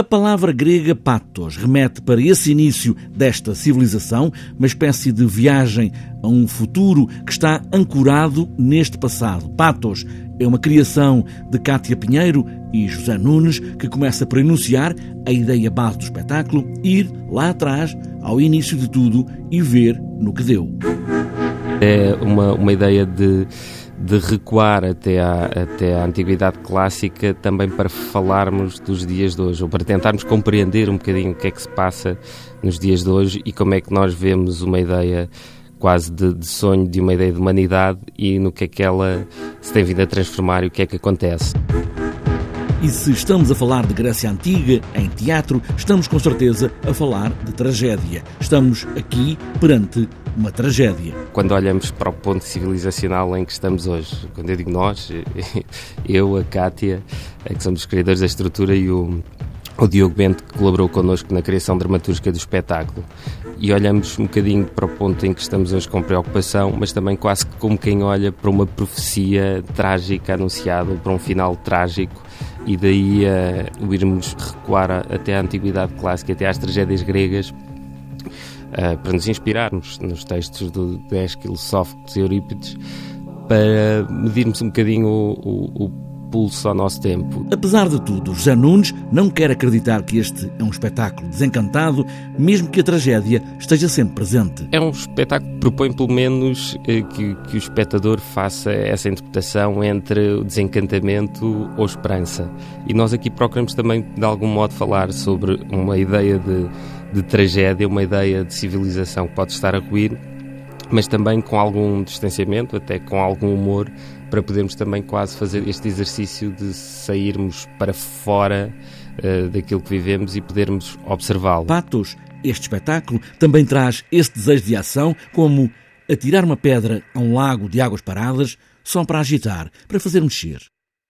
A palavra grega patos remete para esse início desta civilização, uma espécie de viagem a um futuro que está ancorado neste passado. Patos é uma criação de Cátia Pinheiro e José Nunes que começa por enunciar a ideia base do espetáculo, ir lá atrás, ao início de tudo e ver no que deu. É uma, uma ideia de de recuar até à, até à antiguidade clássica também para falarmos dos dias de hoje, ou para tentarmos compreender um bocadinho o que é que se passa nos dias de hoje e como é que nós vemos uma ideia quase de, de sonho, de uma ideia de humanidade e no que é que ela se tem vindo a transformar e o que é que acontece. E se estamos a falar de Grécia Antiga em teatro, estamos com certeza a falar de tragédia. Estamos aqui perante uma tragédia. Quando olhamos para o ponto civilizacional em que estamos hoje, quando eu digo nós, eu, a Cátia, é que somos os criadores da estrutura e o, o Diogo Bento que colaborou connosco na criação dramatúrgica do espetáculo. E olhamos um bocadinho para o ponto em que estamos hoje com preocupação, mas também quase como quem olha para uma profecia trágica anunciada, para um final trágico e daí uh, o irmos recuar até à antiguidade clássica, até às tragédias gregas, uh, para nos inspirarmos nos textos do, do Ésquilo, Sófocles e Eurípides, para medirmos um bocadinho o, o, o pulso ao nosso tempo. Apesar de tudo, José Nunes não quer acreditar que este é um espetáculo desencantado, mesmo que a tragédia esteja sempre presente. É um espetáculo que propõe, pelo menos, eh, que, que o espectador faça essa interpretação entre o desencantamento ou esperança. E nós aqui procuramos também, de algum modo, falar sobre uma ideia de, de tragédia, uma ideia de civilização que pode estar a ruir, mas também com algum distanciamento, até com algum humor, para podermos também quase fazer este exercício de sairmos para fora uh, daquilo que vivemos e podermos observá-lo. Patos, este espetáculo também traz esse desejo de ação, como atirar uma pedra a um lago de águas paradas só para agitar, para fazer mexer.